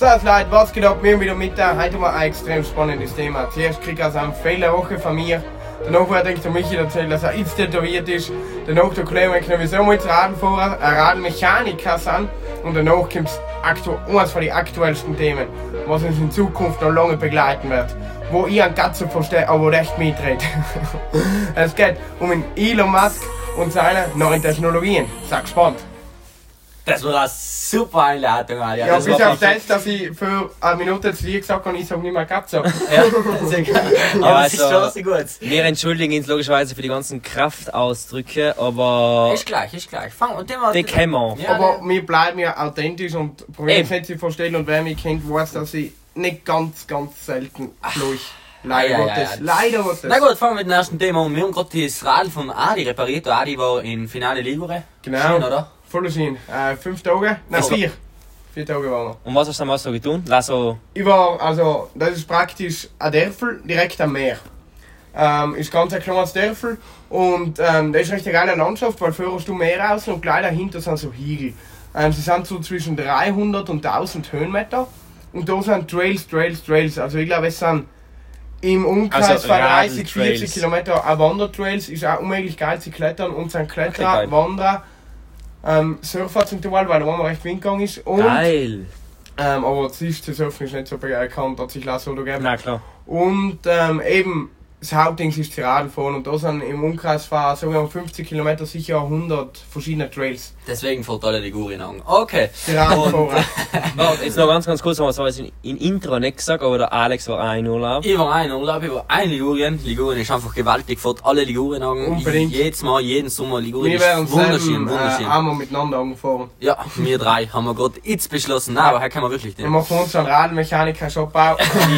So, Leute, was geht ab? Wir wieder mit da. Heute wir ein extrem spannendes Thema. Zuerst krieg ich also eine Fehlerwoche von mir. Danach wird ich der Michi erzählen, dass er jetzt tätowiert ist. Danach der Kollege wieso wir jetzt Radfahrer, ein Radmechaniker sind. Und danach kommt aktu eines von den aktuellsten Themen, was uns in Zukunft noch lange begleiten wird. Wo ich an Katze verstehe, aber recht mitredet. es geht um Elon Musk und seine neuen Technologien. Seid gespannt. Das war eine super Einladung, Alter. Ja, das bis auf das, dass ich für eine Minute zu dir gesagt habe, ich sage nicht mehr Katze. Ja, sehr geil. Aber Ja, es ist also- schon sehr gut. Wir entschuldigen uns logischerweise für die ganzen Kraftausdrücke, aber Ist gleich, ist gleich. Fang und dem die kennen wir. Ja, Aber wir bleiben ja authentisch und probieren es nicht zu verstehen. Und wer mich kennt, weiß, dass ich nicht ganz, ganz selten. Ja, Leider ja, ja, Gottes. ja. Leider Gottes. Na gut, fangen wir mit dem ersten Thema an. Wir haben gerade das Rad von Adi repariert. Der Adi war in Finale Ligure. Genau. Schön, oder? Sinn. Äh, fünf Tage? Nein, Also- vier. Vier Tage waren wir. Und was hast du damals so getan? Also, Ich war, also, das ist praktisch ein Dörfel direkt am Meer. Ähm, ist ganz ein kleines Dörfel und ähm, das ist recht eine geile Landschaft, weil vorher hast du Meer raus und gleich dahinter sind so Hügel. Ähm, sie sind so zwischen 300 und 1000 Höhenmeter und da sind Trails, Trails, Trails. Also ich glaube, es sind im Umkreis Also von 30, Radeltrails. 40 Kilometer auch Wandertrails. Ist auch unmöglich geil zu klettern und sind Kletterer, geil. Wanderer, ähm, Surfer zum Teil, weil da wo man recht windgegangen ist. Und, geil. ähm, aber das ist zu surfen ist nicht so bekannt, hat sich lassen oder geben. Na klar. Und ähm, eben, das Hauptding ist die Radfahren und da sind im Umkreis von sagen wir mal 50 Kilometer sicher 100 verschiedene Trails. Deswegen fällt alle Ligurien an. Okay. Die Radfahrer. Warte, jetzt noch ganz, ganz kurz, was ich in, in Intro nicht gesagt aber der Alex war auch in Urlaub. Ich war ein Urlaub, ich war ein Ligurien. Ligurien ist einfach gewaltig, fährt alle Ligurien an. Unbedingt. Jedes Mal, jeden Sommer. Ligurien Wir ist werden wunderschön, äh, wunderschön. einmal miteinander angefahren. Ja, wir drei haben wir gerade jetzt beschlossen. Nein, aber heute können wir wirklich Wir nicht. machen uns einen Radmechaniker-Shop. In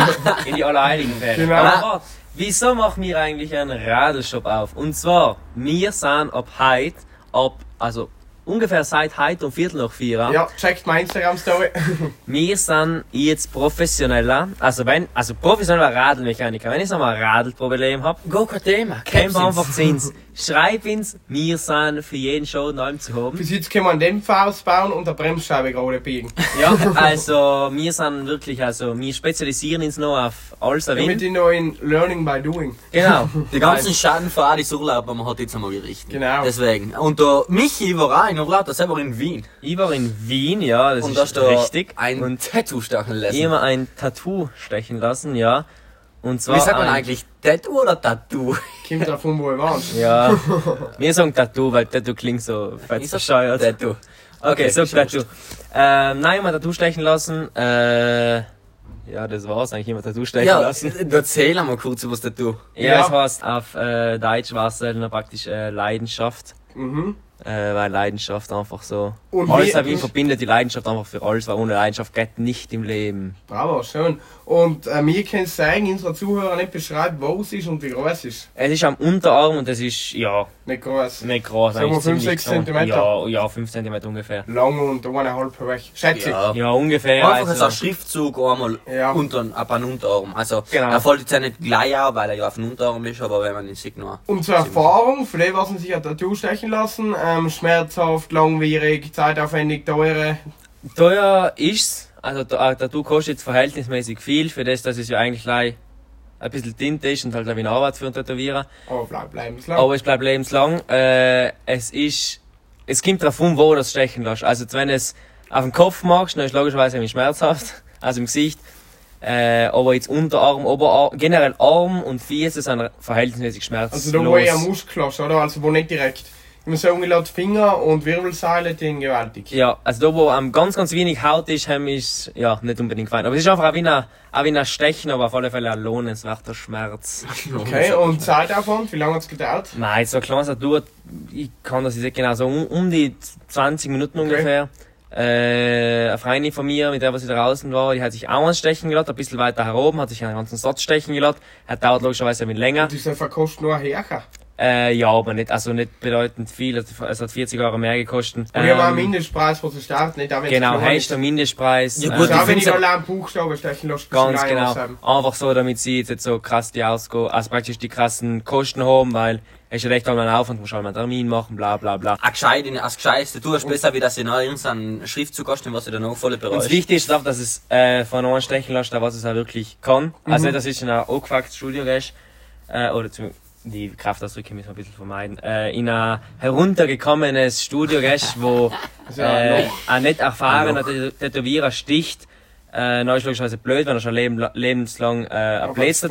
die, in die Allerheiligen. Genau. Wieso machen wir eigentlich einen Radelshop auf? Und zwar, wir sind ab heute, ab, also ungefähr seit heute um Viertel nach vier, Ja, checkt meine Instagram-Story. wir sind jetzt professioneller, also wenn, also professioneller Radlmechaniker. Wenn ich so mal ein Radlproblem hab, Go, kein Thema. kämpf einfach zu uns. Schreib uns, wir sind für jeden Show neu zu haben. Bis jetzt können wir einen Dämpfer ausbauen und eine Bremsscheibe gerade biegen. Ja, also wir sind wirklich, also wir spezialisieren uns noch auf alles Wind. ich noch in Learning by Doing. Genau. Die ganzen Schaden von Adis Urlaub haben wir heute jetzt einmal gerichtet. Genau. Deswegen. Und der Michi war auch in Urlaub, der selber in Wien. Ich war in Wien, ja, das Und ist da richtig. ein Und Tattoo stechen lassen. immer ein Tattoo stechen lassen, ja. Und zwar Wie sagt man eigentlich? Tattoo oder Tattoo? Kommt davon, wo ich war. Ja, wir sagen Tattoo, weil Tattoo klingt so fett bescheuert. Tattoo. Okay, so ist ja Tattoo. Ähm, nein, mal Tattoo stechen lassen. Äh, ja, das war's eigentlich, immer Tattoo stechen Ja, lassen. erzähl einmal kurz über das Tattoo. Ja, Ja. es heißt auf äh, Deutsch war es dann praktisch äh, Leidenschaft. Mhm. Äh, weil Leidenschaft einfach so. Und alles wie- verbindet die Leidenschaft einfach für alles, weil ohne Leidenschaft geht nicht im Leben. Bravo, schön. Und äh, wir können sagen, unsere Zuhörer nicht beschreiben, wo es ist und wie groß es ist. Es ist am Unterarm und das ist, ja, Nicht groß. nicht groß. Sagen wir eigentlich fünf, ziemlich sechs groß. Zentimeter? Ja, ja, 5 cm ungefähr. Lang und eineinhalb weg. Schätze ich. Ja, ungefähr. Einfach also, so ein Schriftzug einmal Ja. unter, ab an Unterarm. Also, Genau. er fällt jetzt ja nicht gleich auf, weil er ja auf dem Unterarm ist, aber wenn man ihn sieht, nur. Und zur Erfahrung, für die, was sie sich ein Tattoo stechen lassen, ähm, schmerzhaft, langwierig, zeitaufwendig, teure. Teuer ist's. Also, da- ein Tattoo kostet jetzt verhältnismäßig viel, für das, dass es ja eigentlich gleich ein bisschen Tinte ist und halt auch wie eine Arbeit für einen Tätowierer. Aber bleib, bleiben es lang. Aber es bleibt lebenslang. Äh, es ist, es kommt darauf an, wo du das stechen lässt. Also, wenn du es auf den Kopf machst, dann ist logischerweise irgendwie schmerzhaft. Also im Gesicht. Äh, aber jetzt Unterarm, Oberarm, generell Arm und Füße sind verhältnismäßig schmerzlos. Also da wo eher Muskel hast, oder? Also wo nicht direkt. Sagen, ich lasse Finger und Wirbelsäule den gewaltig. Ja, also da wo am ganz, ganz wenig Haut ist, haben ist ja nicht unbedingt fein. Aber es ist einfach auch wie ein, auch wie ein Stechen, aber auf alle Fälle ein lohnenswerter Schmerz. Okay, und Zeitaufwand, wie lange hat es gedauert? Nein, so ein kleines Tattoo, ich kann das jetzt nicht genau so um, um die 20 Minuten ungefähr. Äh, eine Freundin von mir, mit der was ich draußen war, die hat sich auch einen stechen gelassen, ein bisschen weiter heroben, hat sich einen ganzen Satz stechen gelassen. Hat dauert logischerweise ein bisschen länger. Und das einfach kostet nur ein Hercher. Äh, ja, aber nicht, also nicht bedeutend viel. Also, Es hat 40 Euro mehr gekostet. Und ich habe auch einen Ähm, Mindestpreis für den Start, nicht auch wenn es Genau, ist. du einen Mindestpreis. Ja, äh, gut, Also ich auch wenn ich noch einen Buchstaben stechen lasse, Ganz genau. Einfach so, damit sie jetzt nicht so krass die ausgehen, also praktisch die krassen Kosten haben, weil es ist ja echt einmal ein Aufwand, musst halt mal einen Termin machen, bla bla bla. Ein gescheit, als gescheites Tattoo ist besser, wie dass ich noch irgendeinen Schriftzug hast, den was ich dann auch voll Und das bereust. Wichtigste ist auch, dass es äh, von einem stechen lässt, was es auch wirklich kann. Also nicht, dass es in ein angefucktes Studio gehst, äh, oder zum, die Kraftausdrücke müssen wir ein bisschen vermeiden, äh, in ein heruntergekommenes Studio gehst, wo äh, ein nicht erfahrener Tät- Tätowierer sticht. Äh, dann ist logischerweise blöd, wenn er schon leben, lebenslang äh, ein ist es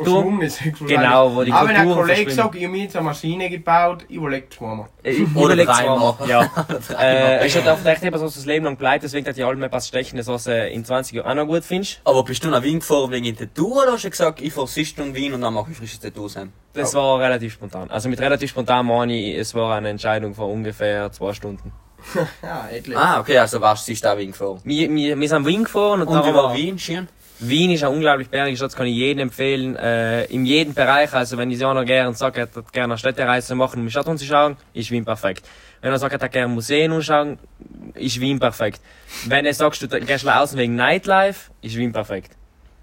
Genau, wo die Aber wenn ein Kollege sagt, ich habe mir jetzt eine Maschine gebaut, ich überlege es mir mal. Äh, Ich Oder überleg's dreimal. mal. Ja. äh, ich hatte auch gedacht, dass das Leben lang bleibt, deswegen hat die alle mal was stechen, das was du in 20 Jahren auch noch gut findest. Aber bist du nach Wien gefahren wegen dem Tattoo oder hast du gesagt, ich fahre sicher in Wien und dann mache ich frisches Tattoo sein? Das war relativ spontan. Also mit relativ spontan meine ich, es war eine Entscheidung von ungefähr zwei Stunden. Ja, edlich. Ah, okay, also warst du sicher auch Wien gefahren. Wir, wir, wir sind Wien gefahren und, Und da wie war Wien? Schön? Wien ist eine unglaublich bergige Stadt, das kann ich jedem empfehlen. Äh, in jedem Bereich, also wenn ich so einer gerne sagt, er hat gerne eine Städtereise machen, um die Stadt anzuschauen, ist Wien perfekt. Wenn er sagt, er hat gerne Museen anschauen, ist Wien perfekt. Wenn er sagst, du gehst außen wegen Nightlife, ist Wien perfekt.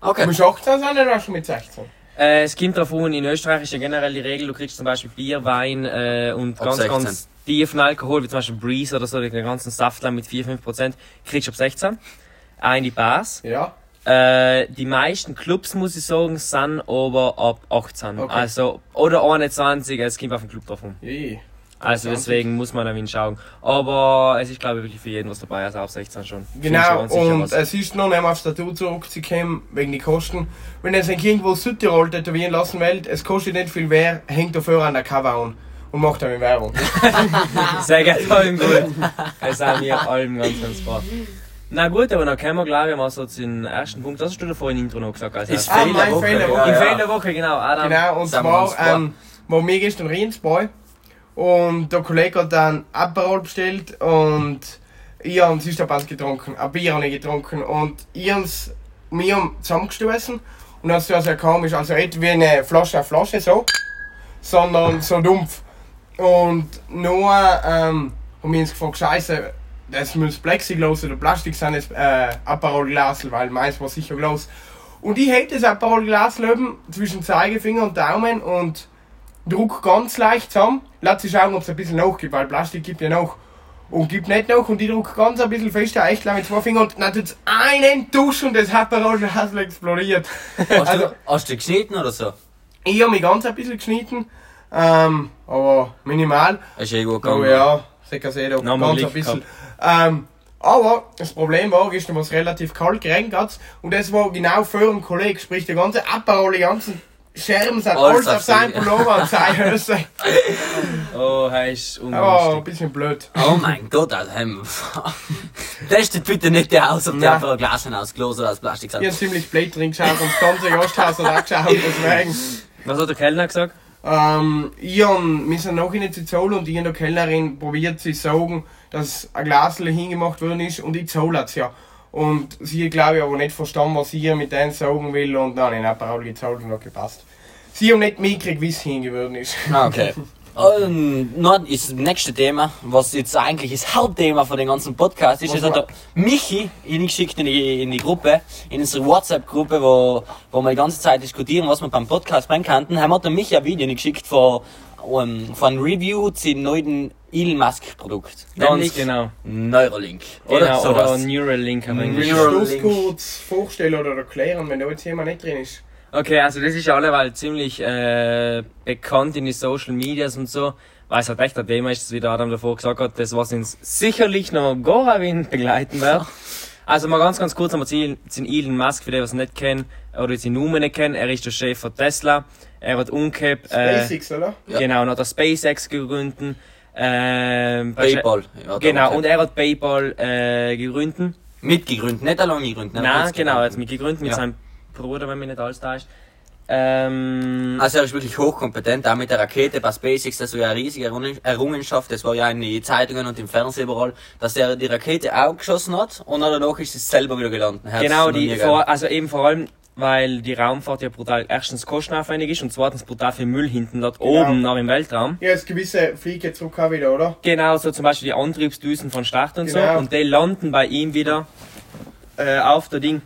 Du Okay. musst 18 sein oder hast du mit 16? Äh, es kommt darauf an, in Österreich ist ja generell die Regel, du kriegst zum Beispiel Bier, Wein äh, und Ab ganz, 16. ganz tiefen Alkohol, wie zum Beispiel Breeze oder so, den ganzen Saftler mit 4-5%, kriegst du ab 16. Auch in die Bars. Ja. Äh, die meisten Clubs, muss ich sagen, sind aber ab 18. Okay. Also, oder 21, es kommt auf den Club drauf an. Je. Also 20. deswegen muss man da hinschauen. Aber es ist, glaube ich, wirklich für jeden was dabei, also ab 16 schon. Genau, du sicher und was. es ist noch nicht mal aufs Tattoo zurückzukommen, wegen die Kosten. Wenn ihr ein irgendwo Südtirol tätowieren lassen wollt, es kostet nicht viel mehr, hängt dafür an der Cover an und macht damit Werbung. Sehr geil, allem gut. Es sind wir allem ganz, ganz brav. Na gut, aber dann können wir, glaube ich, mal so zu den ersten Punkt. Das hast du da vorhin im Intro noch gesagt. Also, Ist Ah. Im Ja, ja. Fehler der Woche, genau. Adam. Genau, und zwar ähm, waren wir gestern Riensbräu und der Kollege hat dann Aperol bestellt und ich habe Süsterbanz getrunken, ein Bier habe ich getrunken und ich wir haben zusammengestoßen und das war sehr komisch, also nicht wie eine Flasche auf Flasche so, sondern so dumpf. Und nur ähm, haben wir uns gefragt, scheiße, das muss Plexiglas oder Plastik sein, das äh, Aperol-Glas, weil meins war sicher Glas. Und ich hätte das Aperol-Glas zwischen Zeigefinger und Daumen und druck ganz leicht zusammen. Lass sich schauen, ob es ein bisschen nachgibt, weil Plastik gibt ja noch. Und gibt nicht noch und ich druck ganz ein bisschen fester, echt lang mit zwei Fingern und dann tut's einen Tusch und das Aperol-Glas explodiert. Hast, Also- du, hast du geschnitten oder so? Ich habe mich ganz ein bisschen geschnitten, ähm, aber minimal. Ist eh gut Oh gegangen. ja, sicher doch Nochmal ganz ein Glück bisschen. Ähm, aber das Problem war, gestern war es relativ kalt, geregnet und das war genau vor dem Kollegen, sprich der ganze Aperol, die ganzen Scherben sind Alles alles auf auf sein sie. Pullover und seine Hose. Oh, er ist Aber ein ungünstig. bisschen blöd. Oh mein Gott, also, ähm, testet bitte nicht der aus, ob der einfach ein Glas aus Glas oder aus Plastik Ich habe hat. ziemlich blöd drin geschaut und das ganze Gasthaus hat auch geschaut, deswegen. Was hat der Kellner gesagt? Ähm, ich hab, wir sind noch in die Zoll und ich und der Kellnerin probiert zu sagen, dass ein Glas hingemacht worden ist und ich zahle es ja. Und sie glaube ich aber nicht verstanden, was ich ihr mit denen sagen will und dann habe ich ein paar gezahlt und hat gepasst. Sie haben nicht mitgekriegt, wie es hingeworden ist. Ah, okay. Ähm, noch ist das nächste Thema, was jetzt eigentlich das Hauptthema von dem ganzen Podcast ist. Das hat der Michi geschickt in die, in die Gruppe, in unsere WhatsApp-Gruppe, wo, wo wir die ganze Zeit diskutieren, was wir beim Podcast bringen könnten. Haben hat der Michi ein Video geschickt von, um, von einem Review zum neuen Elon Musk Produkt. Ganz Nämlich genau. Neuralink. Oder Genau, sowas. oder Neuralink Neuralink. das kurz vorstellen oder erklären, wenn da jetzt jemand nicht drin ist? Okay, also das ist ja alleweil ziemlich äh, bekannt in den Social Medias und so, weil es halt echt ein Thema ist, das wie der Adam davor gesagt hat, das was uns sicherlich noch Gorawin begleiten wird. Also mal ganz, ganz kurz einmal zu Elon Musk, für die, was nicht kennen, oder die Nummern nicht kennen, er ist der Chef von Tesla, er hat umgekehrt, äh, SpaceX, oder? Ja. genau, und hat der SpaceX gegründet, ähm, Paypal. Ja, Genau, und er hat Paypal äh, gegründet. Mitgegründet, nicht allein gegründet. ne? Nein, genau, er hat mit gegründet mit Ja. seinem Bruder, wenn mich nicht alles da ist. Ähm, Also er ist wirklich hochkompetent, auch mit der Rakete bei SpaceX, das war ja eine riesige Errungen- Errungenschaft, das war ja in den Zeitungen und im Fernsehen überall, dass er die Rakete auch geschossen hat und dann danach ist es selber wieder gelandet. Er hat's Genau, noch die vor, also eben vor allem, weil die Raumfahrt ja brutal erstens kostenaufwendig ist und zweitens brutal viel Müll hinten lässt, Genau. oben nach im Weltraum. Ja, das gewisse Fliege zurück auch wieder, oder? Genau, so zum Beispiel die Antriebsdüsen von Start und Genau. so. Und die landen bei ihm wieder äh, auf der Ding.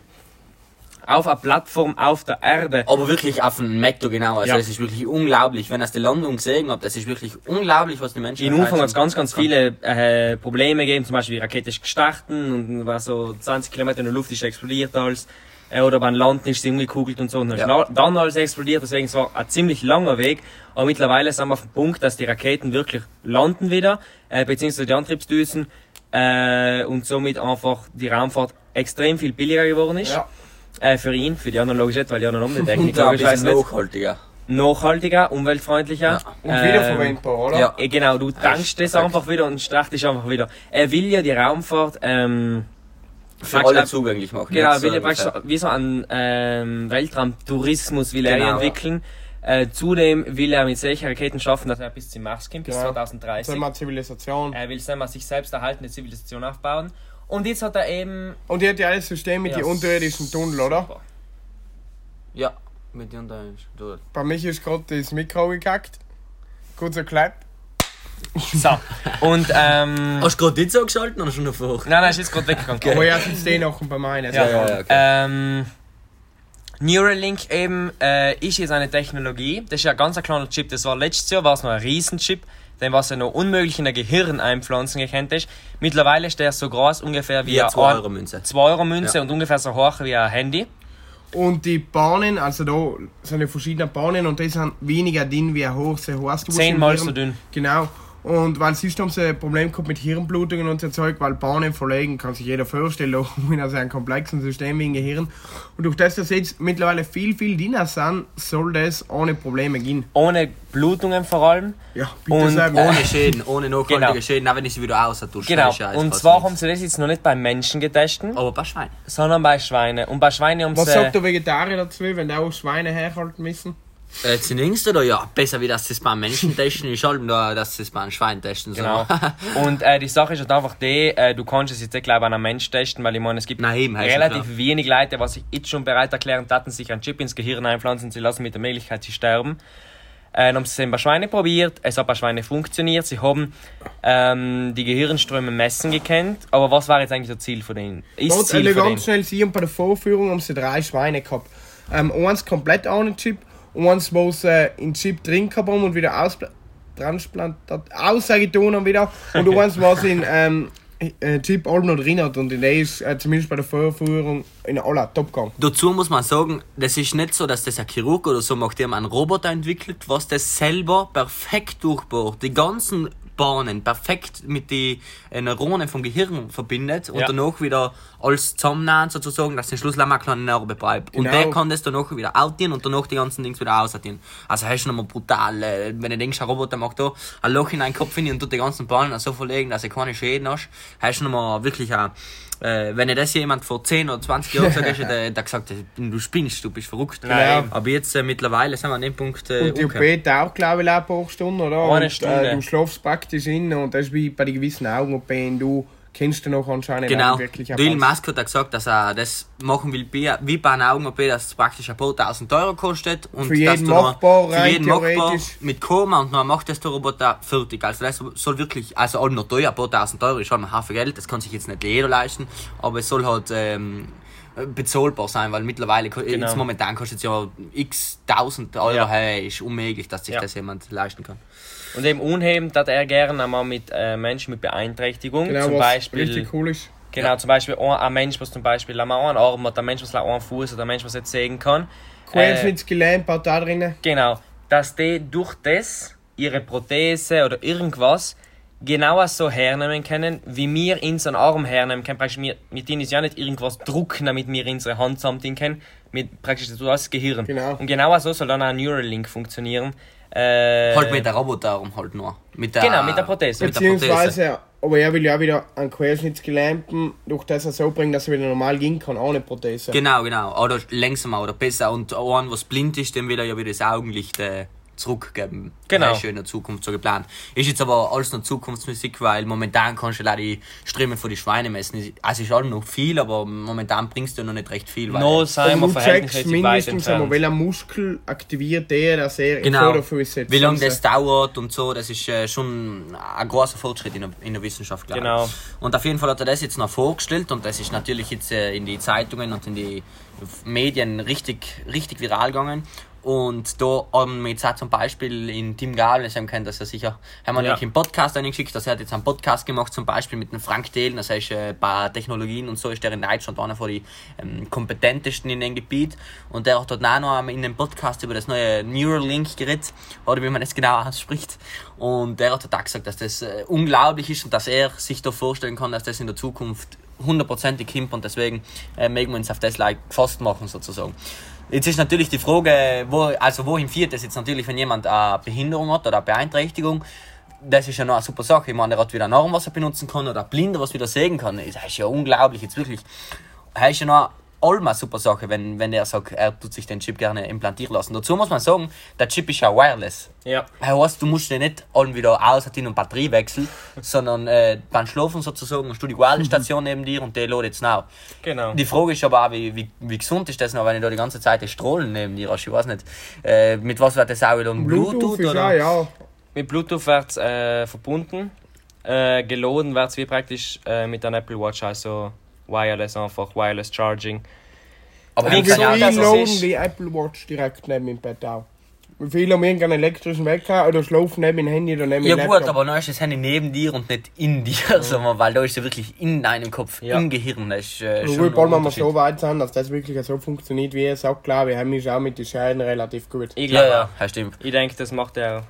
Auf einer Plattform auf der Erde. Aber wirklich auf den Mekto genau. Also Ja. es ist wirklich unglaublich. Wenn ihr die Landung gesehen habt, das ist wirklich unglaublich, was die Menschen In Umfang hat es ganz, ganz viele äh, Probleme gegeben. Zum Beispiel die Rakete ist gestartet und war so 20 Kilometer in der Luft ist explodiert alles. Äh, oder beim Landen ist sie umgekugelt und so. Und dann, ist Ja. dann alles explodiert. Deswegen es war ein ziemlich langer Weg. Aber mittlerweile sind wir auf dem Punkt, dass die Raketen wirklich landen wieder, äh, beziehungsweise die Antriebsdüsen. Äh, und somit einfach die Raumfahrt extrem viel billiger geworden ist. Ja. Äh, für ihn, für die anderen logisch nicht, weil die anderen um die Technik Und nicht. nachhaltiger. Nachhaltiger, umweltfreundlicher. Ja. Und Ähm, wiederverwendbar, oder? ja. Eh, Genau, du tankst ist das einfach wieder und startest einfach wieder. Er will ja die Raumfahrt, ähm, Für alle du- zugänglich machen. genau, will ja praktisch ungefähr. so- wie so einen ähm, Weltraumtourismus will er Genau. entwickeln. Äh, zudem will er mit solchen Raketen schaffen, dass er bis zum Mars kommt, bis Genau. 2030. Sagen wir Zivilisation. Er will selber sich selbst erhaltene Zivilisation aufbauen. Und jetzt hat er eben... Und die hat ja alles System mit Ja, den unterirdischen Tunnel, oder? Super. Ja, mit den ist dort. Bei mich ist gerade das Mikro gekackt. Kurzer Clap. So, und ähm... Hast du gerade nicht so geschalten oder schon davor? Nein, nein, ist jetzt gerade weggegangen. Aber er sitzt eh noch bei meinen. Ja, ja, ja, okay. Ähm, Neuralink eben äh, ist jetzt eine Technologie. Das ist ja ein ganz ein kleiner Chip. Das war letztes Jahr war es noch ein Riesenchip, den was ja noch unmöglich in ein Gehirn einpflanzen gekannt ist. Mittlerweile ist der so groß ungefähr wie, Wie eine eine 2 Euro Münze. 2 Euro Münze Ja. und ungefähr so hoch wie ein Handy. Und die Bahnen, also da sind ja verschiedene Bahnen und die sind weniger dünn wie ein hoch, sehr hoch. Zehnmal so dünn. Genau. Und weil sonst haben sie ein Problem gehabt mit Hirnblutungen und so Zeug, weil Bahnen verlegen, kann sich jeder vorstellen, auch in also einem komplexen System wie ein Gehirn. Und durch das, dass jetzt mittlerweile viel, viel dünner sind, soll das ohne Probleme gehen. Ohne Blutungen vor allem. Ja, bitte Und sagen. Ohne Schäden, ohne nachhaltige Genau. Schäden, auch wenn ich sie wieder. Genau. Das ist ja alles Und zwar haben sie das jetzt noch nicht bei Menschen getestet, Aber bei Schwein. sondern bei Schweinen. Und bei Schweinen haben Was sie... sagt der Vegetarier dazu, wenn die auch Schweine herhalten müssen? Äh, zunächst oder ja, besser wie dass sie es beim Menschen testen, ist halt nur, dass sie es beim Schwein testen. So. Genau. Und äh, die Sache ist halt einfach die, äh, du kannst es jetzt nicht gleich an einem Mensch testen, weil ich meine, es gibt Nein, eben, relativ wenig Leute, was sich jetzt schon bereit erklären, taten sich einen Chip ins Gehirn einpflanzen, sie lassen mit der Möglichkeit, sie sterben. Äh, dann haben sie es bei Schweinen probiert, es hat bei Schweinen funktioniert, sie haben ähm, die Gehirnströme messen gekannt, aber was war jetzt eigentlich das Ziel von denen? Ist Dort Ziel äh, von denen? ganz schnell sehen, bei der Vorführung haben sie drei Schweine gehabt. Ähm, eins komplett ohne Chip, eins, wo äh, in Chip drin haben und wieder aus transplantat ausgetan haben wieder und eins, was in ähm, äh, Chip allem noch drin hat und der ist äh, zumindest bei der Vorführung in aller top gegangen. Dazu muss man sagen, das ist nicht so, dass das ein Chirurg oder so macht, der einen Roboter entwickelt, was das selber perfekt durchbohrt. Die ganzen Bahnen perfekt mit den Neuronen vom Gehirn verbindet und Ja. danach wieder alles zusammennäht sozusagen, dass zum Schluss eine kleine Narbe bleibt. Und Genau. der kann das danach wieder outdienen und danach die ganzen Dings wieder ausdienen. Also das ist nochmal brutal. Wenn du denkst, ein Roboter macht da ein Loch in deinen Kopf hin und tut die ganzen Bahnen so verlegen, dass du keine Schäden hast, hast du nochmal wirklich ein äh, wenn das jemand vor 10 oder 20 Jahren gesagt hätte, der, der gesagt, du spinnst, du bist verrückt. Genau. Aber jetzt äh, mittlerweile sind wir an dem Punkt. Äh, Und die. OP dauert, glaube ich, auch ein paar Stunden, oder? Eine und, Stunde. Äh, du schlafst praktisch hin und das ist wie bei den gewissen Augen-OP, du kennst du noch anscheinend Genau. wirklich Der Elon. Musk hat gesagt, dass er das machen will wie, wie bei einer Augen-OP, dass es praktisch ein paar tausend Euro kostet. Und Für jeden dass du noch- machbar, für rein jeden machbar theoretisch. mit Koma und dann macht das der Roboter fertig. Also das soll wirklich, also auch noch teuer, ein paar tausend Euro ist schon ein Haufen Geld, das kann sich jetzt nicht jeder leisten, aber es soll halt ähm, bezahlbar sein, weil mittlerweile, Genau. jetzt momentan kostet es ja x tausend Euro, Ja. hey, ist unmöglich, dass sich Ja. das jemand leisten kann. Und eben unheben, dass er gerne einmal mit äh, Menschen mit Beeinträchtigung, Genau, zum Beispiel... richtig cool ist. Genau, zum Beispiel ein, ein Mensch, was zum Beispiel einmal einen Arm hat, ein Mensch, was einen Fuß hat, ein Mensch, was nicht sehen kann. Äh, Querschnittsgelähmt, hat da drinnen. genau, dass die durch das ihre Prothese oder irgendwas genauer so hernehmen können, wie wir unseren Arm hernehmen können. Praktisch, wir, mit denen ist ja nicht irgendwas drucken, damit wir unsere Hand zusammenziehen können. Mit praktisch das Gehirn. Genau. Und genauer so soll dann auch ein Neuralink funktionieren. Äh, Halt mit der Roboterarm halt nur. Mit der, Genau, mit der Prothese. Mit der Prothese. Beziehungsweise, aber er will ja wieder einen Querschnittsgelähmten durch das er so bringen, dass er wieder normal gehen kann, ohne Prothese. Genau, genau. Oder langsamer oder besser. Und einen, was blind ist, dem will er ja wieder das Augenlicht äh, zurückgeben. Genau. Das ist schon in der Zukunft so geplant. Ist jetzt aber alles noch Zukunftsmusik, weil momentan kannst du leider die Ströme von die Schweine messen. Also ist alles noch viel, aber momentan bringst du noch nicht recht viel. Weil No, sind wir du checkst verhältnismäßig weit mindestens einmal, entfernt. welcher Muskel aktiviert der, dass er Genau. Vorderfuß setzt. Wie lange das dauert und so, das ist äh, schon ein großer Fortschritt in der, in der Wissenschaft, glaube Genau. ich. Und auf jeden Fall hat er das jetzt noch vorgestellt und das ist natürlich jetzt äh, in die Zeitungen und in die Medien richtig, richtig viral gegangen. Und da haben wir jetzt auch zum Beispiel in Tim Gabel, haben kennt das ja sicher, haben wir Ja. im Podcast eingeschickt, dass er hat jetzt einen Podcast gemacht, zum Beispiel mit dem Frank Thelen, das heißt, äh, bei Technologien und so ist der in Deutschland einer von den ähm, kompetentesten in dem Gebiet. Und der hat dort auch noch in dem Podcast über das neue Neuralink geredet, oder wie man das genau ausspricht. Und der hat dort auch gesagt, dass das äh, unglaublich ist und dass er sich da vorstellen kann, dass das in der Zukunft hundertprozentig kommt und deswegen äh, mögen wir uns auf das like gefasst machen sozusagen. Jetzt ist natürlich die Frage, wo, also wohin führt das jetzt natürlich, wenn jemand eine Behinderung hat oder eine Beeinträchtigung, das ist ja noch eine super Sache. Ich meine, der hat wieder einen Arm, was er benutzen kann oder ein Blinder, was wieder sehen kann. Das ist ja unglaublich, jetzt wirklich. Das ist ja noch allem eine super Sache, wenn, wenn er sagt, er tut sich den Chip gerne implantieren lassen. Dazu muss man sagen, der Chip ist ja wireless. Ja. Das heißt, du musst den nicht allem wieder aus und Batterie wechseln, sondern äh, beim Schlafen sozusagen hast du die Ladestation neben dir und der lädt jetzt nach. Genau. Die Frage ist aber auch, wie, wie, wie gesund ist das noch, wenn du da die ganze Zeit die Strahlen neben dir hast. Ich weiß nicht, äh, mit was wird das auch wieder? Bluetooth, Bluetooth, oder? auch, ja. Mit Bluetooth wird es äh, verbunden. Äh, geladen wird es wie praktisch äh, mit einer Apple Watch, also wireless einfach, wireless Charging. Aber Wie gesagt, ja, ist- laden die Apple Watch direkt neben dem Bett auch? Wie viele haben irgendeinen elektrischen Wecker oder schlafen neben dem Handy oder neben ja gut, Laptop? aber dann ist das Handy neben dir und nicht in dir, sagen wir, weil da ist ja wirklich in deinem Kopf, Ja. im Gehirn. Das ist, äh, schon ein mal so weit sein, dass das wirklich so funktioniert, wie er sagt, glaube ich, haben wir auch mit den Scheiben relativ gut. Ich Ja, glaube, ja, das stimmt. ich denke, das macht er.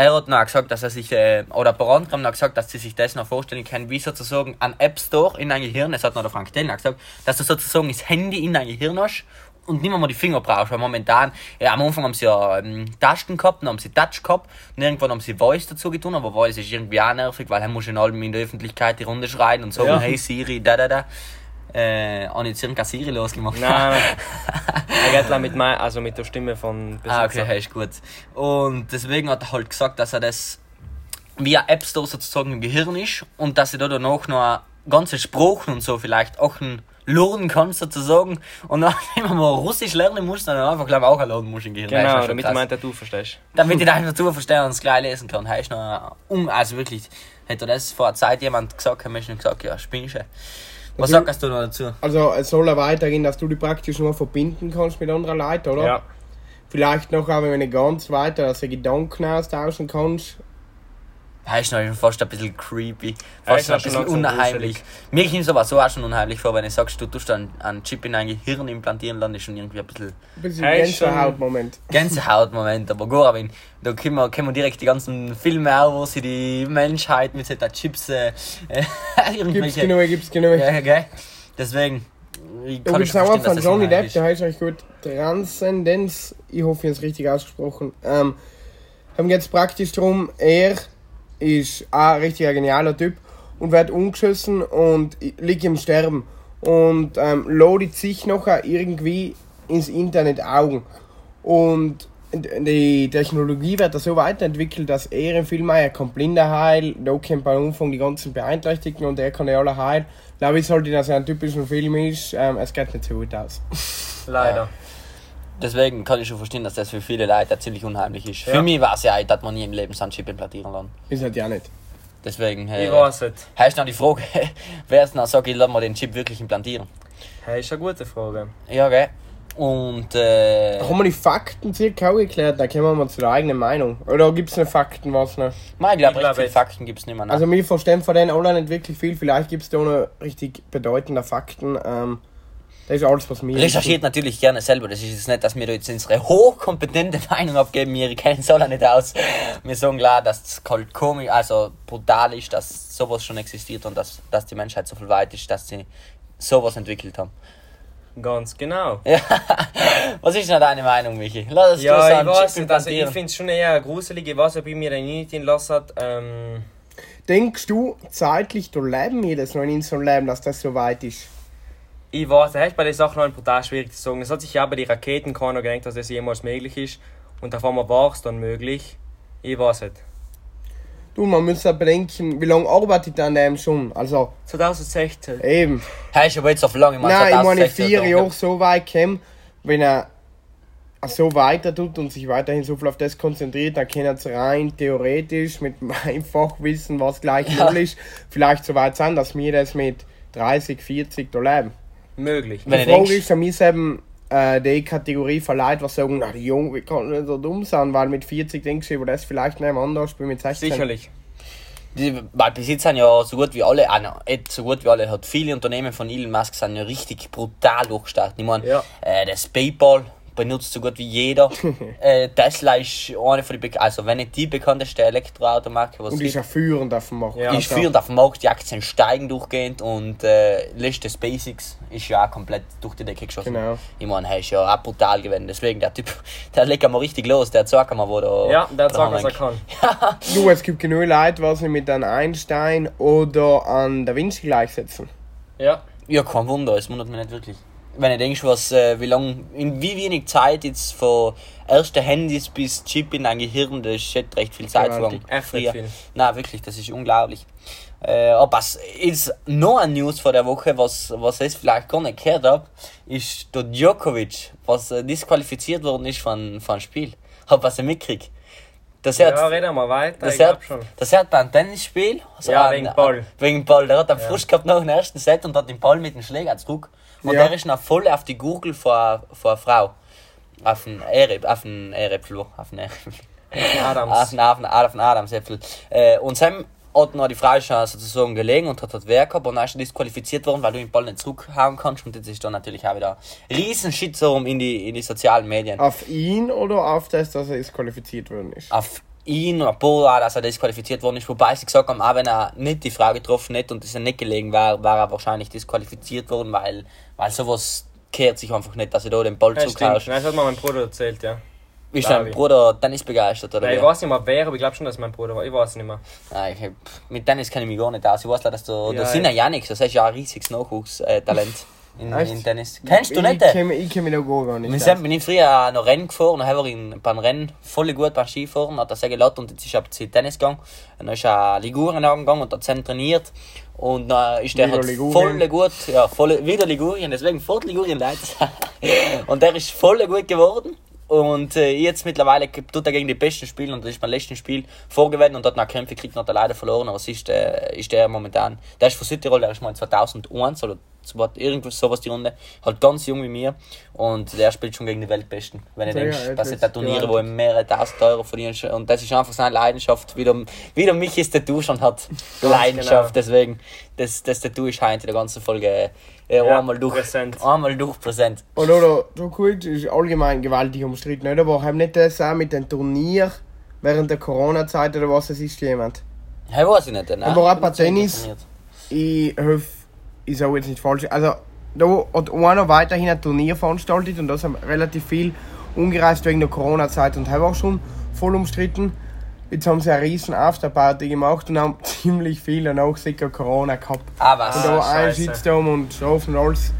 Er hat noch gesagt, dass er sich, äh, oder andere haben noch gesagt, dass sie sich das noch vorstellen können, wie sozusagen ein App Store in dein Gehirn, das hat noch der Frank Tellner gesagt, dass du sozusagen das Handy in dein Gehirn hast und nicht mehr mal die Finger brauchst, weil momentan, ja, am Anfang haben sie ja ähm, Tasten gehabt, dann haben sie Touch gehabt und irgendwann haben sie Voice dazu getan, aber Voice ist irgendwie auch nervig, weil er muss in allem in der Öffentlichkeit die Runde schreien und sagen, Ja. hey Siri, da, da, da. Äh, habe ich irgendeine Siri losgemacht? Nein, er geht auch mit, mein, also mit der Stimme von Besitzer. Ah, okay, hey, ist gut. Und deswegen hat er halt gesagt, dass er das ein App Store sozusagen im Gehirn ist und dass er da danach noch ganze Sprache und so vielleicht auch ein lernen kann sozusagen und dann wenn man mal Russisch lernen muss, dann einfach glaube ich auch lernen muss im Gehirn. Genau, schon damit krass. du meint, dass du verstehst. damit ich einfach dazu verstehe und es gleich lesen kann. Heißt noch um, also wirklich, hätte das vor einer Zeit jemand gesagt, haben Menschen gesagt, ja, spinnst du. Was Also- sagst du noch dazu? Also es soll er weitergehen, dass du die praktisch nur verbinden kannst mit anderen Leuten, oder? Ja. Vielleicht noch auch, wenn nicht ganz weiter, dass du Gedanken austauschen kannst. Das ist noch fast ein bisschen creepy, Ja, fast ist ein bisschen unheimlich. Mir kommt es aber so auch schon unheimlich vor, wenn du sagst, du tust einen, einen Chip in dein Gehirn implantieren, dann ist schon irgendwie ein bisschen Ein bisschen Gänsehautmoment. Gänsehautmoment. Aber aber da kommen wir, direkt die ganzen Filme auch, wo sie die Menschheit mit solchen Chips äh, Gibt's genug, gibt's genug. Ja, gell? Deswegen... Ich Du kann auch verstehen, von Johnny Depp, der heißt euch gut Transzendenz. Ich hoffe, ich habe es richtig ausgesprochen. Ähm, haben jetzt praktisch darum, er ist ein richtiger genialer Typ und wird umgeschossen und liegt im Sterben. Und ähm, loadet sich noch irgendwie ins Internet Augen. Und die Technologie wird da so weiterentwickelt, dass er im Film er kann Blinder heilen, da kommt am Anfang die ganzen Beeinträchtigten und er kann ja alle heilen. Glaube ich, sollte das ein typischer Film ist, ähm, es geht nicht so gut aus. Leider. Deswegen kann ich schon verstehen, dass das für viele Leute ziemlich unheimlich ist. Ja. Für mich war es ja, dass man nie im Leben so einen Chip implantieren kann. Ist halt ja nicht. Deswegen... Äh, Ich weiß nicht. Heißt noch die Frage, wer ist noch sagt, ich lasse mal den Chip wirklich implantieren? Hey, ist eine gute Frage. Ja, gell? Und äh, Haben wir die Fakten circa auch geklärt? Da kommen wir mal zu der eigenen Meinung. Oder gibt es noch Fakten, was noch? Nein, ich glaube, glaub viele Fakten gibt es nicht mehr. ne? Also wir verstehen von denen alle nicht wirklich viel. Vielleicht gibt es da noch richtig bedeutende Fakten. Ähm, das ist alles, was mir Recherchiert natürlich gerne selber. Das ist jetzt nicht, dass wir da jetzt unsere hochkompetente Meinung abgeben. Wir kennen es alle nicht aus. Wir sagen klar, dass es halt komisch, also brutal ist, dass sowas schon existiert und dass, dass die Menschheit so viel weit ist, dass sie sowas entwickelt haben. Ganz genau. Ja. Was ist denn deine Meinung, Michi? Lass uns Ja, so ich weiß nicht, also ich finde es schon eher gruselig, ich weiß, ob ich mir den nicht lassen hat. Ähm, Denkst du, zeitlich, da leben wir das noch in unserem Leben, dass das so weit ist? Ich weiß, das ist bei den Sachen noch brutal schwierig zu sagen. Es hat sich ja bei den Raketen keiner gedacht, dass das jemals möglich ist. Und auf einmal war es dann möglich. Ich weiß nicht. Du, man muss ja bedenken, wie lange arbeitet er an dem schon? Also, 2016. eben. Hey, ist aber jetzt auf lange, man. Nein, ich meine, vier Jahre so weit kommen, wenn er so weiter tut und sich weiterhin so viel auf das konzentriert, dann kann er es rein theoretisch mit meinem Fachwissen, was gleich Ja. null ist, vielleicht so weit sein, dass wir das mit 30, 40 da leben. Möglich. Wenn Die Frage ist, an mir eben äh, die Kategorie von Leuten, die sagen, na, die Jungen, wie kann nicht so dumm sein, weil mit 40 denkst du, über das vielleicht nicht anders spielen mit 16. Sicherlich. Die, weil bis jetzt sind ja so gut wie alle, ah, so gut wie alle, hat viele Unternehmen von Elon Musk sind ja richtig brutal durchgestartet. Ich meine, Ja. äh, das PayPal benutzt so gut wie jeder. äh, Tesla ist eine von den, also wenn nicht die bekannteste Elektroautomarke, was Und ist ja führend auf dem Markt. Ja. ist führend auf dem Markt, die Aktien steigen durchgehend und äh, letzte SpaceX ist ja auch komplett durch die Decke geschossen. Genau. Ich meine, er ist ja auch brutal gewesen. Deswegen, der Typ, der legt mal richtig los, der sagt mal, wo der. Ja, der gesagt, was er kann. Du, es gibt genug Leute, was sie mit einem Einstein oder an Da Vinci gleichsetzen. Ja. Ja, kein Wunder, es wundert mich nicht wirklich. Wenn du denkst, was, äh, wie lang, in wie wenig Zeit jetzt von ersten Handys bis Chip in dein Gehirn, das ist echt recht viel Zeit vergangen. Nicht Früher. viel. Nein, wirklich, das ist unglaublich. Äh, aber es ist noch eine News von der Woche, was, was ich vielleicht gar nicht gehört habe, ist der Djokovic, was äh, disqualifiziert worden ist von, von einem Spiel. Hab was ich mitgekriegt. Das hat, Ja, reden wir weiter. das ich hat, schon. das hat beim Tennisspiel. also Ja, wegen Ball. Wegen Ball. Der hat einen Frust gehabt nach dem ersten Set und hat den Ball mit dem Schläger zurück. Und Ja. der ist noch voll auf die Gurgel vor, vor einer Frau. Auf den Ehre, auf den Ehrepfel, auf den Ehrepfel. Auf den, auf den, auf den Adamsäpfel. Äh, und Sam hat noch die Frau schon sozusagen gelegen und hat das Wehr gehabt und dann ist er disqualifiziert worden, weil du den Ball nicht zurückhauen kannst. Und jetzt ist dann natürlich auch wieder riesen Shitstorm in die, in die sozialen Medien. Auf ihn oder auf das, dass er disqualifiziert worden ist? auf ihn oder Boa, dass er disqualifiziert worden ist. Wobei sie gesagt haben, auch wenn er nicht die Frau getroffen hätte und es nicht gelegen wäre, wäre er wahrscheinlich disqualifiziert worden, weil, weil sowas kehrt sich einfach nicht, dass er da den Ball Ja. Nein, das hat mir mein Bruder erzählt, ja. Ist dein ich. Bruder Tennis begeistert oder Nein, ich weiß nicht mehr wer, aber ich glaube schon, dass mein Bruder war. Ich weiß nicht mehr. Nein, ich, mit Tennis kenne ich mich gar nicht aus. Ich weiß leider, dass du, Ja, da sind ja Janik, das ist ja ein riesiges Nachwuchstalent in, Echt? in Tennis. Kennst du nicht? Ich kenne ich kenn mich da gar nicht. Wir sind bin ich früher noch Rennen gefahren, dann haben wir ihn beim Rennen voll gut beim Skifahren, hat er sehr gelacht und jetzt ist er zu Tennis gegangen. Und dann ist er Ligurien angegangen und hat dann trainiert. Und dann ist der halt voll gut, ja, voll, wieder Ligurien, deswegen fort Ligurien Leute. und der ist voll gut geworden. Und äh, jetzt mittlerweile tut er gegen die Besten spielen und das ist beim letzten Spiel vorgewählt und hat nach Kämpfe gekriegt und hat er leider verloren. Aber es ist, äh, ist der momentan, der ist von Südtirol, der ist mal 2001 oder so was- irgendwas sowas die Runde, halt ganz jung wie mir und der spielt schon gegen die Weltbesten. Wenn du Ja, denkst, ja, das sind da ist Turniere, wo er mehrere tausend Euro verdienst und das ist einfach seine Leidenschaft, wie der, wie der Michis Tattoo schon hat. Leidenschaft, genau. deswegen, das, das Tattoo ist heute in der ganzen Folge äh, Ja, einmal durch, präsent. einmal durch präsent. Und oder Djokovic ist allgemein gewaltig umstritten, nicht? Aber haben nicht das auch mit dem Turnier während der Corona-Zeit oder was es ist jemand? Hey, weiß ich nicht. Ne? Aber auch bei Tennis-. Ich hoffe, ich sage jetzt nicht falsch. Also, da hat einer weiterhin ein Turnier veranstaltet und da sind relativ viel umgereist wegen der Corona-Zeit und haben auch schon voll umstritten. Jetzt haben sie eine riesen Afterparty gemacht und haben ziemlich viele Nachsicker Corona gehabt. Ah, was? Und da war ein. Shitstorm und und alles.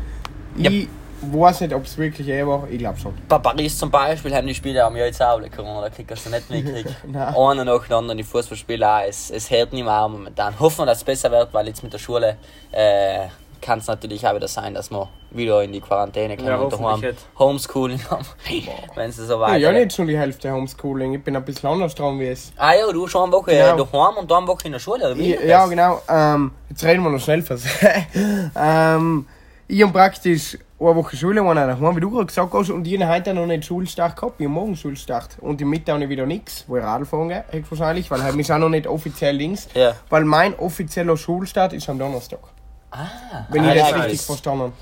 Ja. Ich weiß nicht, ob es wirklich er war. Ich glaube schon. Bei Paris zum Beispiel haben die Spieler am Jahr jetzt auch Corona, da kriegst du nicht mitgekriegt. Nein. Einer nach dem anderen, die Fußballspieler auch. Es, es hört nicht mehr momentan. Hoffen wir, dass es besser wird, weil jetzt mit der Schule äh, kann es natürlich auch wieder sein, dass wir wieder in die Quarantäne können Ja, und daheim. Homeschooling haben. Wenn es so Ja, weiter ja, nicht schon die Hälfte Homeschooling. Ich bin ein bisschen anders dran wie es. Ah ja, du schon eine Woche Genau. daheim und dann eine Woche in der Schule, oder wie? Ja, ja, genau. Ähm, jetzt reden wir noch schnell fürs. ähm, ich habe praktisch eine Woche Schule, eine daheim, wie du gerade gesagt hast, und ich habe heute noch nicht Schulstart gehabt. Ich habe morgen Schulstart. Und im Mittag habe ich wieder nichts, wo ich Radl fahren gehe, wahrscheinlich, weil heute ist auch noch nicht offiziell links. Ja. Weil mein offizieller Schulstart ist am Donnerstag. Ah, Wenn ah, ich das ja, richtig das- verstanden habe.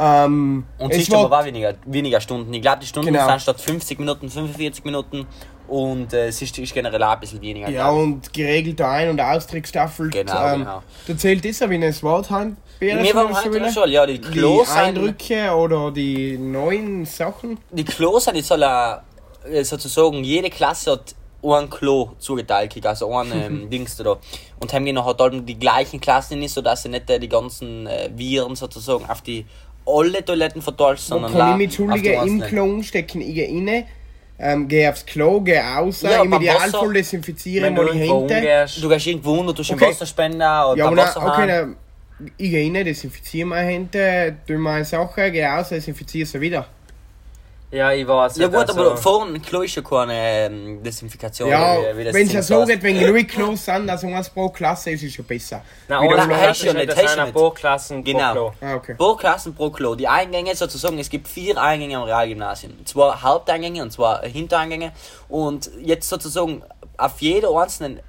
Ähm, Und es war- auch weniger, weniger Stunden. Ich glaube, die Stunden Genau. sind statt 50 Minuten 45 Minuten und äh, es ist, ist generell auch ein bisschen weniger. Ja, ich. und geregelt ein- und gestaffelt. Genau, ähm, genau. Du zählt das auch wie ein Waldheim. Wir waren heute Schule, ja, die Die Klos sind, Eindrücke oder die neuen Sachen. die Klos sind jetzt alle, äh, sozusagen, jede Klasse hat ein Klo zugeteilt, also ein ähm, Dings da. Und haben noch halt die gleichen Klassen nicht, sodass sie nicht äh, die ganzen äh, Viren sozusagen auf die alle Toiletten verteilt, sondern kann ich mich entschuldigen, im. Klo stecken ich inne. ähm, geh aufs Klo, geh raus, Ja, im Idealfall Wasser, desinfizieren Wenn mal die Hände. Du gehst irgendwo unter, du hast einen Okay. Wasserspender oder Ja, und dann, Wasserhahn. okay, dann, ich gehe rein, desinfiziere meine Hände, tue meine Sachen, gehe raus, desinfiziere sie wieder. Ja, ich weiß. Ja gut, also- aber vorne Klo ist ja keine ähm, Desinfikation. Ja, wie- wie das wenn es ja so geht, wenn genug Klos sind, also eins pro Klasse ist, ist schon besser. Nein, Klo- Klo hast du ja nicht, das hast du ein nicht. paar Klassen pro Genau. Klo. Ah, okay. Pro Klassen pro Klo. Die Eingänge sozusagen, es gibt vier Eingänge am Realgymnasium. Zwei Haupteingänge und zwei Hintereingänge. Und jetzt sozusagen auf jeder einzelnen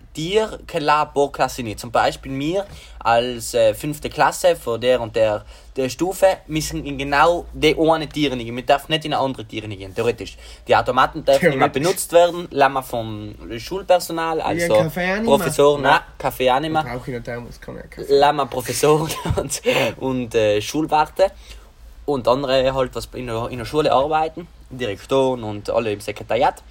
Pro Klasse nicht. Zum Beispiel mir als äh, fünfte Klasse von der und der, der Stufe müssen in genau die eine Tiere gehen. Wir dürfen nicht in eine andere Tiere gehen, theoretisch. Die Automaten dürfen nicht mehr benutzt werden, wir vom Schulpersonal, also Anima? Professoren, nein, Kaffee Thermos, kann ich ja Kaffee. Lama Professoren und, und äh, Schulwarte und andere halt was in der, in der Schule arbeiten, Direktoren und alle im Sekretariat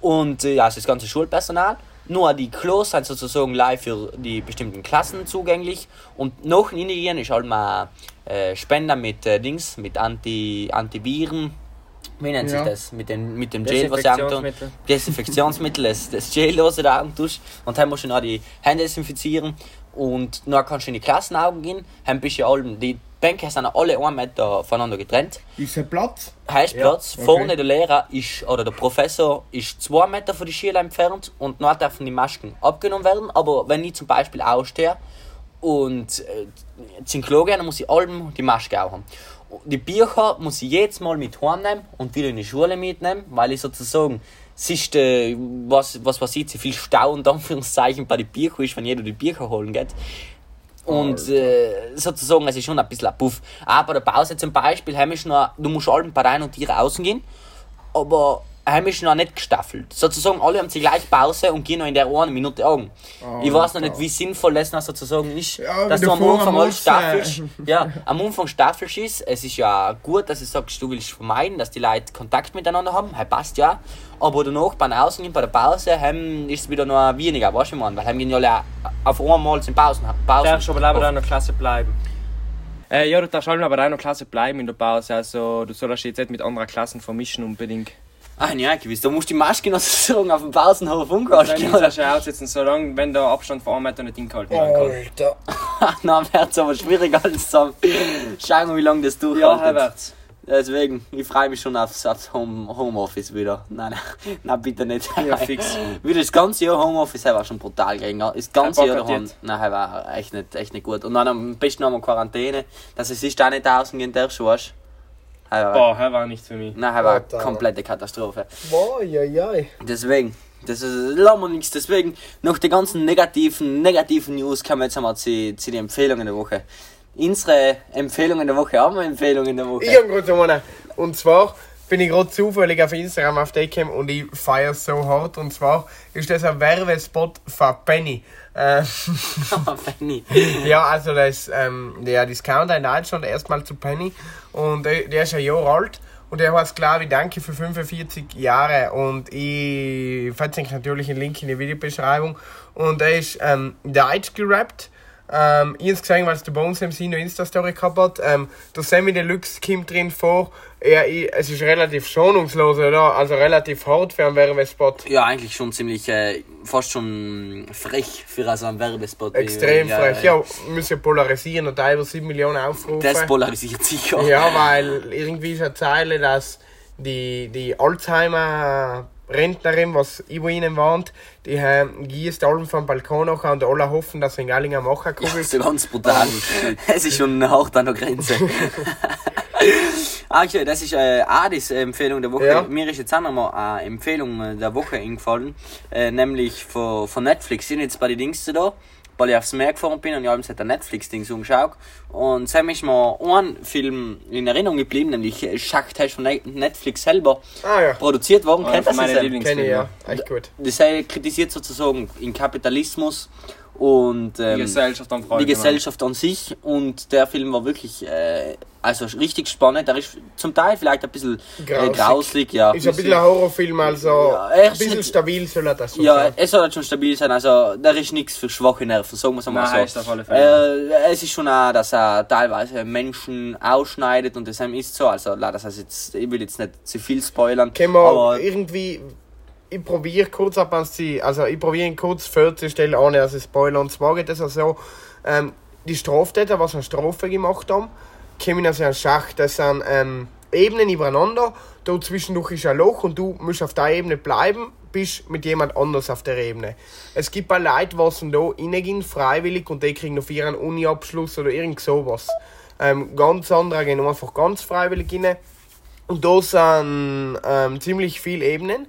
und äh, ja, also das ganze Schulpersonal. Nur die Klos sind sozusagen live für die bestimmten Klassen zugänglich und noch in Indien ist halt mal äh, Spender mit äh, Dings, mit Anti, Antiviren, wie nennt sich Ja. das? Mit, den, mit dem Gel, was sie antun. Desinfektionsmittel. Desinfektionsmittel, das, das Gel, was du da tust. Und dann musst du noch die Hände desinfizieren. Und dann kannst du in die Klassenaugen gehen. Dann bist du ja alle, die Bänke sind alle einen Meter voneinander getrennt. Ist ein Platz? Heißt Ja, Platz, okay. vorne der Lehrer ist, oder der Professor ist zwei Meter von den Schülern entfernt und dann dürfen die Masken abgenommen werden. Aber wenn ich zum Beispiel ausstehe und äh, zum Klo gehen, dann muss ich allem die Maske auch haben. Die Bücher muss ich jedes Mal mit heimnehmen und wieder in die Schule mitnehmen, weil ich sozusagen, es ist, äh, was, was passiert, so viel Stau und Anführungszeichen bei den Büchern ist, wenn jeder die Bücher holen geht. Und äh, sozusagen, es ist schon ein bisschen ein Puff. Aber der Pause zum Beispiel, heim ist noch, du musst alle bei deinen Tieren außen gehen, aber heim ist noch nicht gestaffelt. Sozusagen, alle haben die gleiche Pause und gehen noch in der eine Minute Augen. ich weiß noch nicht, wie sinnvoll das noch sozusagen ist, Ja, dass du du am Anfang alles musst, staffelst. äh, Ja, am Anfang staffelst ist. Es ist ja gut, dass du sagst, du willst vermeiden, dass die Leute Kontakt miteinander haben. Hey, passt ja. Aber danach, beim Ausgehen, bei der Pause, heim ist es wieder noch weniger, weißt du, ich meine? Weil heim gehen ja alle auf einmal zum Pausen. Du Pausen darfst aber leider in der Klasse bleiben. Äh, ja, du darfst aber in einer Klasse bleiben in der Pause. Also, du sollst jetzt nicht mit anderen Klassen vermischen unbedingt. Ah, ja, gewiss. Da musst du die Maske noch sozusagen auf dem Pausenhof umgehalten. Dann sollst du aussetzen, solange wenn der Abstand von einem Meter nicht hingehalten werden kann. Alter. Dann wird es aber schwieriger als zusammen. Schauen wir, wie lange das Ja, durchhaltet. Herberts. Deswegen, ich freue mich schon aufs, aufs Home, Homeoffice wieder. Nein, nein, nein, bitte nicht. Ja, fix. wieder das ganze Jahr Homeoffice, das war schon brutal gegangen. Das ganze Jahr daheim. Nein, war echt nicht, echt nicht gut. Und dann am besten noch mal Quarantäne, dass es ist auch nicht ausgehen darfst, weißt du. War- Boah, das war nicht für mich. Nein, das war eine Alter. komplette Katastrophe. Boah, ja, ja. Deswegen, das ist wir nichts. Deswegen, nach den ganzen negativen, negativen News kommen wir jetzt einmal zu, zu den Empfehlungen der Woche. Unsere Empfehlungen der Woche haben wir Empfehlungen der Woche. Ich hab gerade so eine. Und zwar bin ich gerade zufällig auf Instagram auf gekommen und ich feiere so hart. Und zwar ist das ein Werbespot von Penny. Äh, Fanny. ja, also das, ähm, der Discounter in Deutschland erstmal zu Penny. Und der, der ist ein Jahr alt. Und der heißt, ich, Danke für 45 Jahre. Und ich verlinke natürlich einen Link in die Videobeschreibung. Und er ist ähm, Deutsch gerappt. Ähm, ich hab's gesehen, weil es der bei uns im Sino Insta-Story gehabt hat. Ähm, der Sammy Deluxe kommt drin vor. Er, ich, es ist relativ schonungslos, oder? Also relativ hart für einen Werbespot. Ja, eigentlich schon ziemlich, äh, fast schon frech für so einen Werbespot. Extrem Ja, frech. Ja, müssen ja polarisieren und da über 7 Millionen Aufrufe. Das polarisiert sicher. Ja, weil irgendwie ist eine Zeile, dass die, die Alzheimer-Rentnerin, was über ihnen wohnt, die ähm, gießt allem vom Balkon noch und alle hoffen, dass sie in Gallinger machen Das kann. ist so ganz brutal. Es ist schon hart an der Grenze. okay, das ist äh, auch die Empfehlung der Woche. Ja. Mir ist jetzt auch nochmal eine Empfehlung äh, der Woche eingefallen, äh, nämlich von, von Netflix. Ich bin jetzt bei den Dings da, weil ich aufs Meer gefahren bin und ich habe mir ein Netflix-Dings umgeschaut. Und so ist mir ein Film in Erinnerung geblieben, nämlich äh, Schacht ist von Ne- Netflix selber Ah ja, produziert worden. Einer Kennt von das meinen Sam? Lieblings- kenne ich ja. Echt gut. das sei kritisiert sozusagen den Kapitalismus und ähm, Die Gesellschaft an die Gesellschaft an sich und der Film war wirklich äh, also richtig spannend. Der ist zum Teil vielleicht ein bisschen äh, Grausig. grausig, ja. Ist ein bisschen ein Horrorfilm, also Ja, ein bisschen ist- stabil soll er das so Ja, sein. es soll halt schon stabil sein, also da ist nichts für schwache Nerven, sagen wir es einmal Nein, so. ist auf alle Fälle. Äh, es ist schon auch, dass er teilweise Menschen ausschneidet und das ist so, also leider, das heißt jetzt, ich will jetzt nicht zu viel spoilern, Können wir aber irgendwie. Ich probiere kurz ab. Also, ich probiere kurz vorzustellen, ohne dass ich spoilern. Und zwar geht es also so: ähm, Die Straftäter, was eine Strafe gemacht haben, kommen aus einem Schacht. Das sind ähm, Ebenen übereinander. Da zwischendurch ist ein Loch und du musst auf der Ebene bleiben, bist mit jemand anders auf der Ebene. Es gibt auch Leute, die da reingehen, freiwillig, und die kriegen noch ihren Uni-Abschluss oder irgend sowas. Ähm, ganz andere gehen einfach ganz freiwillig rein. Und da sind ähm, ziemlich viele Ebenen.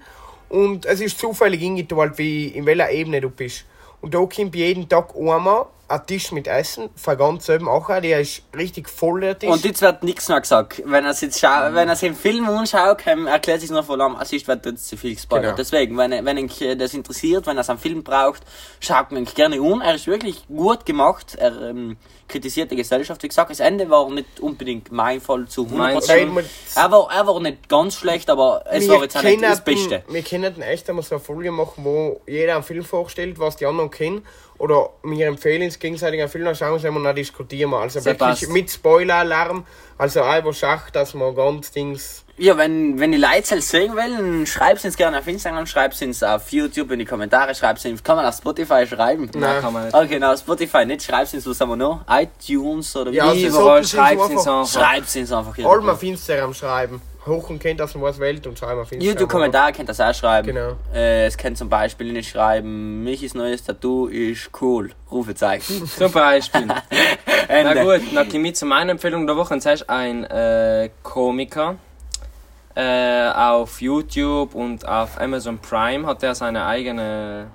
Und es ist zufällig eingeteilt, wie in welcher Ebene du bist. Und da kommt jeden Tag einmal ein Tisch mit Essen, von ganz oben auch. Der ist richtig voll, der Tisch. Und jetzt wird nichts mehr gesagt. Wenn er jetzt schau wenn er sich im Film anschaut, kann- erklärt sich nur vor allem, es ist, wird jetzt zu viel gespoilert. Genau. Deswegen, wenn, er- wenn euch äh, das interessiert, wenn er einen Film braucht, schaut ihn euch gerne an. Er ist wirklich gut gemacht. Er ähm, kritisiert die Gesellschaft. Wie gesagt, das Ende war nicht unbedingt mein Fall zu 100%. Meins Reden wir- Er war, er war nicht ganz schlecht, aber es wir war jetzt auch nicht das Beste. Wir könnten echt einmal so eine Folge machen, wo jeder einen Film vorstellt, was die anderen kennen. Oder wir empfehlen uns gegenseitig einen Film, dann schauen wir uns dann diskutieren wir. Also wirklich mit Spoiler-Alarm. Also einfach Schach, dass man ganz Dings. Ja, wenn, wenn die Leute es sehen wollen, schreibt es gerne auf Instagram, schreibt es auf YouTube in die Kommentare, schreibt es kann man auf Spotify schreiben. Nein, kann man nicht. Okay, na, Spotify nicht, schreibt es was haben wir noch? iTunes oder wie? Ja, also Überall schreibt es einfach- einfach. Schreibt es einfach hier. Allem auf Instagram schreiben. Hoch und kennt, dass man was wählt und schreiben auf Instagram. YouTube-Kommentare könnt ihr das auch schreiben. Genau. Äh, es könnt zum Beispiel nicht schreiben, Michis neues Tattoo ist cool. Rufezeichen. Zum Beispiel. Na gut, dann komme ich zu meiner Empfehlung der Woche. Und zwar ist ein äh, Komiker. Äh, auf YouTube und auf Amazon Prime hat er seine eigene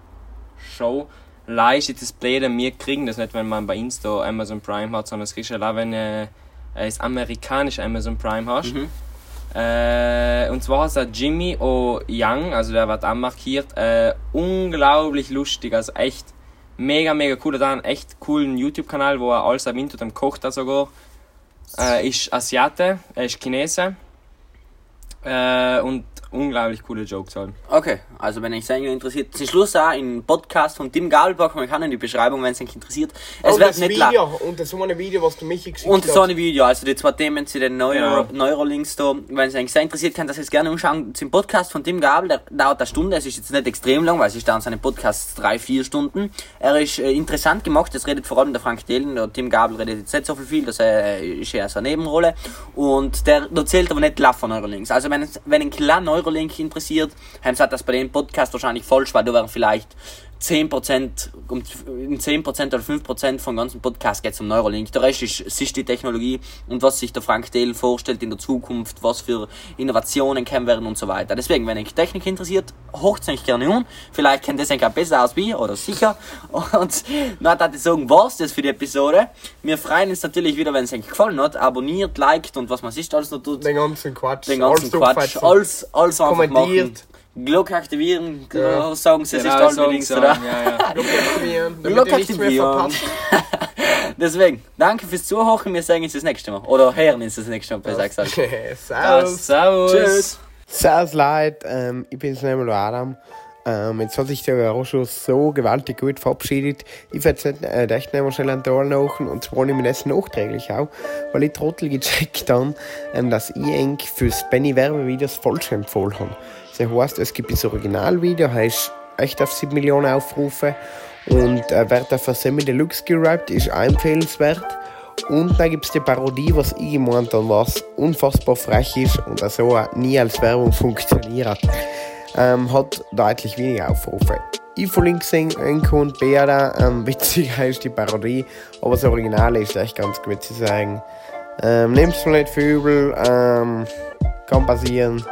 Show. Leicht Display, denn wir kriegen das nicht, wenn man bei Insta Amazon Prime hat, sondern es kriegst du allein, wenn äh, es amerikanisch Amazon Prime hast. Mhm. Äh, und zwar heißt er Jimmy O. Young, also der wird auch markiert. Äh, unglaublich lustig, also echt mega, mega cool. Er hat einen echt coolen YouTube-Kanal, wo er alles am Winter dann kocht er sogar. Äh, ist Asiate, er ist Chinese. Äh, und unglaublich coole Jokes halt. Okay, also wenn euch das interessiert, zum Schluss auch im Podcast von Tim Galbach, man kann in die Beschreibung, wenn es euch interessiert. Es und wird das nicht Video, und das so ein Video, was du mich geschickt Und so ein Video, also die zwei Themen zu den Neuro Ja. Neurolinks da. Wenn es euch sehr interessiert, könnt ihr das jetzt gerne anschauen. Zum Podcast von Tim Gabel, der dauert eine Stunde. Es ist jetzt nicht extrem lang, weil es ist dann seine Podcasts drei, vier Stunden. Er ist äh, interessant gemacht, es redet vor allem der Frank Thelen. Der Tim Gabel redet jetzt nicht so viel, das äh, ist eher so eine Nebenrolle. Und der erzählt aber nicht klar von Neurolinks. Also wenn, wenn ein klar Neurolink interessiert, haben sie das bei dem Podcast wahrscheinlich falsch, weil da wären vielleicht 10%, um, in 10% oder 5% vom ganzen Podcast geht es um Neuralink. Der Rest ist, es ist die Technologie und was sich der Frank Thelen vorstellt in der Zukunft, was für Innovationen kommen werden und so weiter. Deswegen, wenn euch Technik interessiert, hocht euch gerne um. Vielleicht kennt ihr es auch besser aus wie, oder sicher. Und na, das sagen, war's das für die Episode. Wir freuen uns natürlich wieder, wenn es euch gefallen hat. Abonniert, liked und was man sich alles noch tut. Den ganzen Quatsch. Den ganzen alles Quatsch. Alles, alles einfach machen. Glocke aktivieren, Ja. sagen sie, es ist Genau, toll, so links, sagen, oder? ja, ja. Glocke aktivieren, mehr aktivieren. verpasst. Deswegen, danke fürs Zuhören. Wir sehen uns das nächste Mal. Oder hören uns das nächste Mal, besser gesagt. Servus. Servus. Tschüss. Servus Leute, ähm, ich bin's der Adam. Ähm, jetzt hat sich der schon so gewaltig gut verabschiedet. Ich werde jetzt äh, echt nicht mehr schnell einen Tor machen und zwar nehme ich das nachträglich auch, weil ich Trottel gecheckt habe, ähm, dass ich eng fürs Benny Werbevideos falsch empfohlen habe. Das heißt, es gibt das Originalvideo, heißt echt auf 7 Millionen Aufrufe und äh, auf ein Semi Deluxe gerappt, ist auch empfehlenswert. Und dann gibt es die Parodie, was ich gemeint habe, was unfassbar frech ist und also nie als Werbung funktioniert. Ähm, hat deutlich weniger Aufrufe. Ich verlinke es und Beada. Ähm, witziger ist die Parodie, aber das Original ist echt ganz gut zu sagen. Ähm, Nehmt es mir nicht für übel, ähm, kann passieren.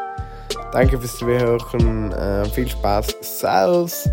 Danke fürs Zuhören, äh, viel Spaß. Servus!